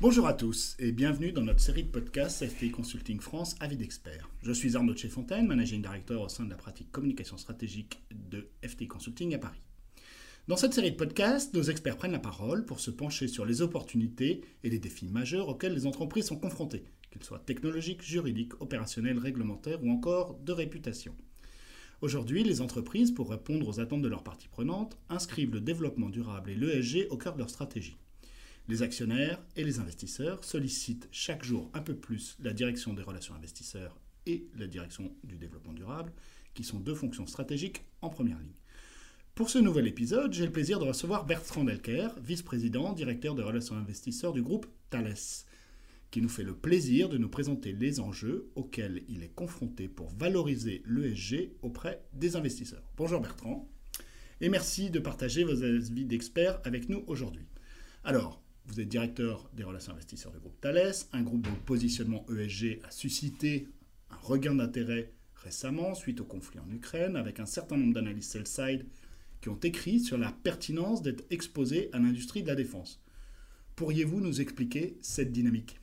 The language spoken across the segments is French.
Bonjour à tous et bienvenue dans notre série de podcasts FTI Consulting France Avis d'experts. Je suis Arnaud Chefontaine, managing director au sein de la pratique communication stratégique de FTI Consulting à Paris. Dans cette série de podcasts, nos experts prennent la parole pour se pencher sur les opportunités et les défis majeurs auxquels les entreprises sont confrontées, qu'ils soient technologiques, juridiques, opérationnels, réglementaires ou encore de réputation. Aujourd'hui, les entreprises, pour répondre aux attentes de leurs parties prenantes, inscrivent le développement durable et l'ESG au cœur de leur stratégie. Les actionnaires et les investisseurs sollicitent chaque jour un peu plus la direction des relations investisseurs et la direction du développement durable, qui sont deux fonctions stratégiques en première ligne. Pour ce nouvel épisode, j'ai le plaisir de recevoir Bertrand Delker, vice-président, directeur des relations investisseurs du groupe Thales, qui nous fait le plaisir de nous présenter les enjeux auxquels il est confronté pour valoriser l'ESG auprès des investisseurs. Bonjour Bertrand, et merci de partager vos avis d'experts avec nous aujourd'hui. Alors, vous êtes directeur des relations investisseurs du groupe Thales, un groupe dont le positionnement ESG a suscité un regain d'intérêt récemment suite au conflit en Ukraine, avec un certain nombre d'analystes sell-side qui ont écrit sur la pertinence d'être exposé à l'industrie de la défense. Pourriez-vous nous expliquer cette dynamique?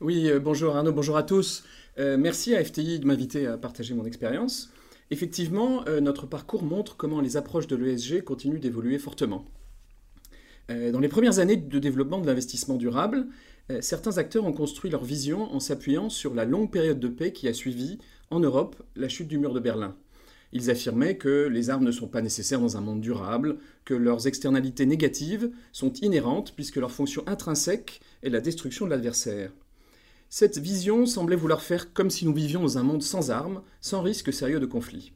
Oui, euh, bonjour Arnaud, bonjour à tous. Euh, merci à FTI de m'inviter à partager mon expérience. Effectivement, euh, notre parcours montre comment les approches de l'ESG continuent d'évoluer fortement. Euh, dans les premières années de développement de l'investissement durable, euh, certains acteurs ont construit leur vision en s'appuyant sur la longue période de paix qui a suivi, en Europe, la chute du mur de Berlin. Ils affirmaient que les armes ne sont pas nécessaires dans un monde durable, que leurs externalités négatives sont inhérentes puisque leur fonction intrinsèque est la destruction de l'adversaire. Cette vision semblait vouloir faire comme si nous vivions dans un monde sans armes, sans risque sérieux de conflit.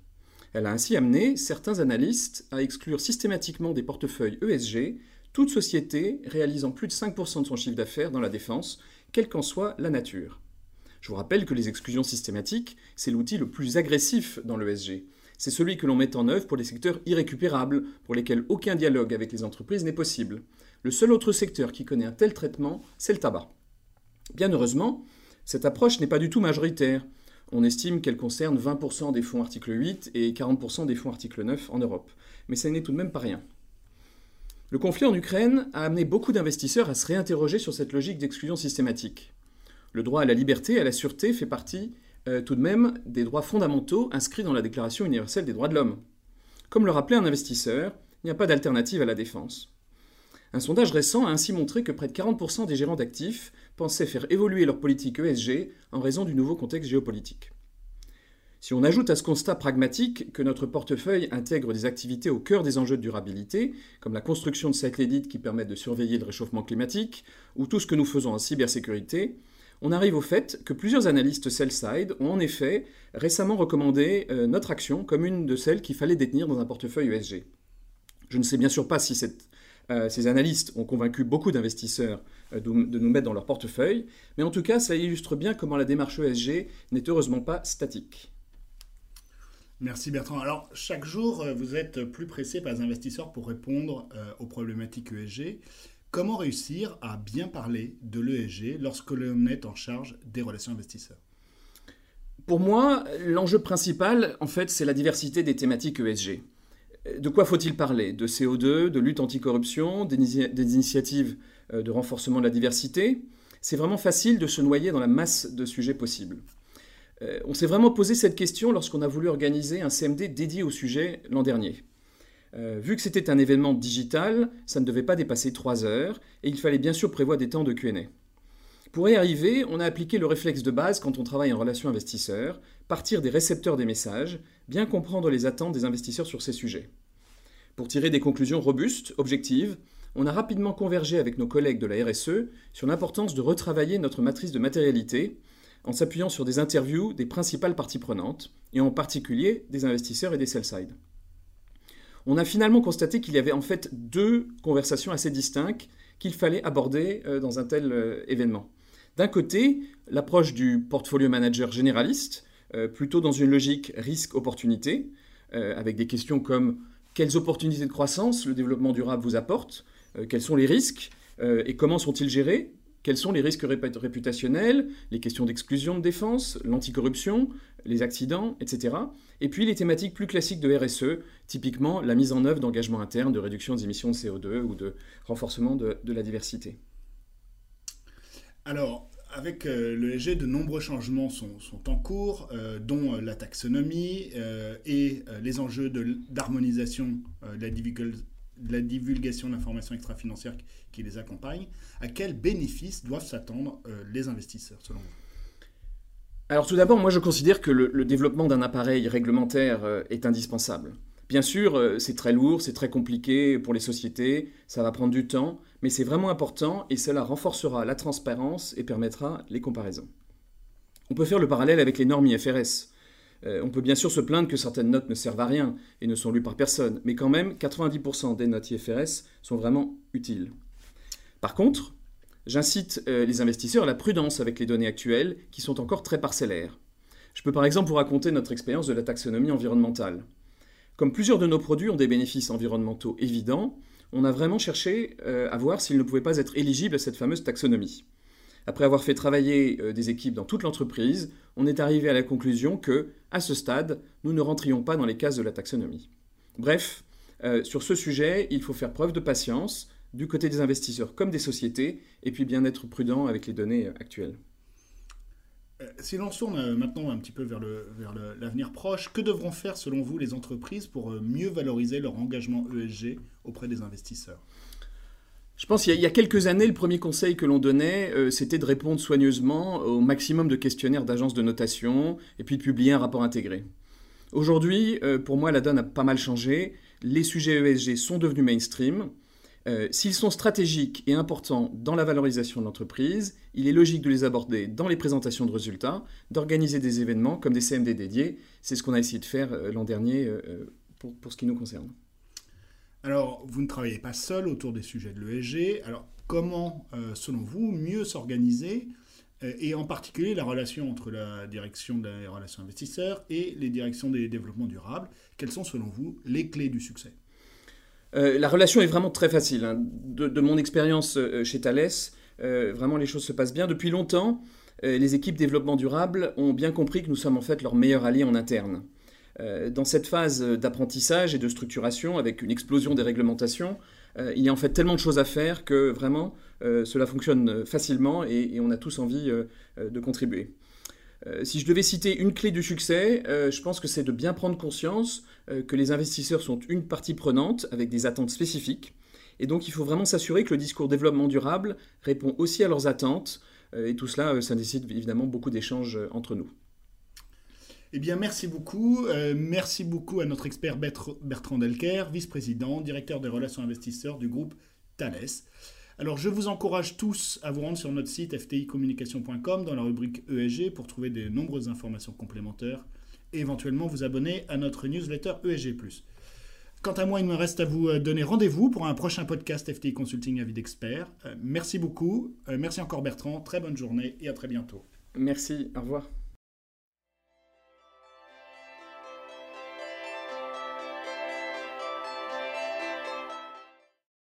Elle a ainsi amené certains analystes à exclure systématiquement des portefeuilles ESG toute société réalisant plus de 5% de son chiffre d'affaires dans la défense, quelle qu'en soit la nature. Je vous rappelle que les exclusions systématiques, c'est l'outil le plus agressif dans l'ESG. C'est celui que l'on met en œuvre pour les secteurs irrécupérables, pour lesquels aucun dialogue avec les entreprises n'est possible. Le seul autre secteur qui connaît un tel traitement, c'est le tabac. Bien heureusement, cette approche n'est pas du tout majoritaire. On estime qu'elle concerne 20% des fonds article 8 et 40% des fonds article 9 en Europe. Mais ça n'est tout de même pas rien. Le conflit en Ukraine a amené beaucoup d'investisseurs à se réinterroger sur cette logique d'exclusion systématique. Le droit à la liberté et à la sûreté fait partie euh, tout de même des droits fondamentaux inscrits dans la Déclaration universelle des droits de l'homme. Comme le rappelait un investisseur, il n'y a pas d'alternative à la défense. Un sondage récent a ainsi montré que près de 40% des gérants d'actifs pensaient faire évoluer leur politique ESG en raison du nouveau contexte géopolitique. Si on ajoute à ce constat pragmatique que notre portefeuille intègre des activités au cœur des enjeux de durabilité, comme la construction de satellites qui permettent de surveiller le réchauffement climatique, ou tout ce que nous faisons en cybersécurité, on arrive au fait que plusieurs analystes sell-side ont en effet récemment recommandé euh, notre action comme une de celles qu'il fallait détenir dans un portefeuille ESG. Je ne sais bien sûr pas si euh, ces analystes ont convaincu beaucoup d'investisseurs euh, de, nous mettre dans leur portefeuille, mais en tout cas, ça illustre bien comment la démarche ESG n'est heureusement pas statique. Merci Bertrand. Alors, chaque jour, euh, vous êtes plus pressé par les investisseurs pour répondre euh, aux problématiques ESG. Comment réussir à bien parler de l'ESG lorsque l'on est en charge des relations investisseurs? Pour moi, l'enjeu principal, en fait, c'est la diversité des thématiques ESG. De quoi faut-il parler? De CO2, de lutte anticorruption, des initiatives euh, de renforcement de la diversité? C'est vraiment facile de se noyer dans la masse de sujets possibles. Euh, on s'est vraiment posé cette question lorsqu'on a voulu organiser un CMD dédié au sujet l'an dernier. Euh, vu que c'était un événement digital, ça ne devait pas dépasser trois heures et il fallait bien sûr prévoir des temps de QA. Pour y arriver, on a appliqué le réflexe de base quand on travaille en relation investisseur, partir des récepteurs des messages, bien comprendre les attentes des investisseurs sur ces sujets. Pour tirer des conclusions robustes, objectives, on a rapidement convergé avec nos collègues de la RSE sur l'importance de retravailler notre matrice de matérialité en s'appuyant sur des interviews des principales parties prenantes, et en particulier des investisseurs et des sell-side. On a finalement constaté qu'il y avait en fait deux conversations assez distinctes qu'il fallait aborder euh, dans un tel euh, événement. D'un côté, l'approche du portfolio manager généraliste, euh, plutôt dans une logique risque-opportunité, avec des questions comme quelles opportunités de croissance le développement durable vous apporte, quels sont les risques? Et comment sont-ils gérés, quels sont les risques réputationnels, les questions d'exclusion de défense, l'anticorruption, les accidents, etc. Et puis les thématiques plus classiques de RSE, typiquement la mise en œuvre d'engagements internes de réduction des émissions de CO2 ou de renforcement de, la diversité. Alors, avec l'ESG, de nombreux changements sont, en cours, dont la taxonomie et les enjeux d'harmonisation de, la de la divulgation d'informations extra-financières qui les accompagnent, à quels bénéfices doivent s'attendre euh, les investisseurs selon vous? Alors tout d'abord, moi je considère que le, développement d'un appareil réglementaire euh, est indispensable. Bien sûr, euh, c'est très lourd, c'est très compliqué pour les sociétés, ça va prendre du temps, mais c'est vraiment important et cela renforcera la transparence et permettra les comparaisons. On peut faire le parallèle avec les normes IFRS. Euh, on peut bien sûr se plaindre que certaines notes ne servent à rien et ne sont lues par personne, mais quand même, 90% des notes IFRS sont vraiment utiles. Par contre, j'incite euh, les investisseurs à la prudence avec les données actuelles, qui sont encore très parcellaires. Je peux par exemple vous raconter notre expérience de la taxonomie environnementale. Comme plusieurs de nos produits ont des bénéfices environnementaux évidents, on a vraiment cherché euh, à voir s'ils ne pouvaient pas être éligibles à cette fameuse taxonomie. Après avoir fait travailler euh, des équipes dans toute l'entreprise, on est arrivé à la conclusion que, à ce stade, nous ne rentrions pas dans les cases de la taxonomie. Bref, euh, sur ce sujet, il faut faire preuve de patience, du côté des investisseurs comme des sociétés, et puis bien être prudent avec les données actuelles. Euh, si l'on tourne maintenant un petit peu vers l'avenir proche, que devront faire selon vous les entreprises pour mieux valoriser leur engagement ESG auprès des investisseurs? Je pense qu'il y, a quelques années, le premier conseil que l'on donnait, euh, c'était de répondre soigneusement au maximum de questionnaires d'agences de notation et puis de publier un rapport intégré. Aujourd'hui, euh, pour moi, la donne a pas mal changé. Les sujets ESG sont devenus mainstream. Euh, s'ils sont stratégiques et importants dans la valorisation de l'entreprise, il est logique de les aborder dans les présentations de résultats, d'organiser des événements comme des CMD dédiés. C'est ce qu'on a essayé de faire l'an dernier pour ce qui nous concerne. Alors, vous ne travaillez pas seul autour des sujets de l'ESG. Alors, comment, euh, selon vous, mieux s'organiser euh, et en particulier la relation entre la direction des relations investisseurs et les directions des développements durables? Quelles sont, selon vous, les clés du succès? Euh, La relation est vraiment très facile. Hein. De, mon expérience chez Thales, vraiment les choses se passent bien. Depuis longtemps, les équipes développement durable ont bien compris que nous sommes en fait leur meilleur allié en interne. Euh, dans cette phase d'apprentissage et de structuration, avec une explosion des réglementations, euh, il y a en fait tellement de choses à faire que vraiment euh, cela fonctionne facilement et, on a tous envie de contribuer. si je devais citer une clé du succès, je pense que c'est de bien prendre conscience que les investisseurs sont une partie prenante avec des attentes spécifiques. Et donc il faut vraiment s'assurer que le discours développement durable répond aussi à leurs attentes. et tout cela, ça nécessite évidemment beaucoup d'échanges entre nous. Eh bien, merci beaucoup. Euh, merci beaucoup à notre expert Bertrand Delker, vice-président, directeur des relations investisseurs du groupe Thales. Alors, je vous encourage tous à vous rendre sur notre site fticommunication.com dans la rubrique ESG pour trouver de nombreuses informations complémentaires et éventuellement vous abonner à notre newsletter ESG. Quant à moi, il me reste à vous euh, donner rendez-vous pour un prochain podcast FTI Consulting Avis d'experts. Euh, merci beaucoup. merci encore Bertrand. Très bonne journée et à très bientôt. Merci. Au revoir.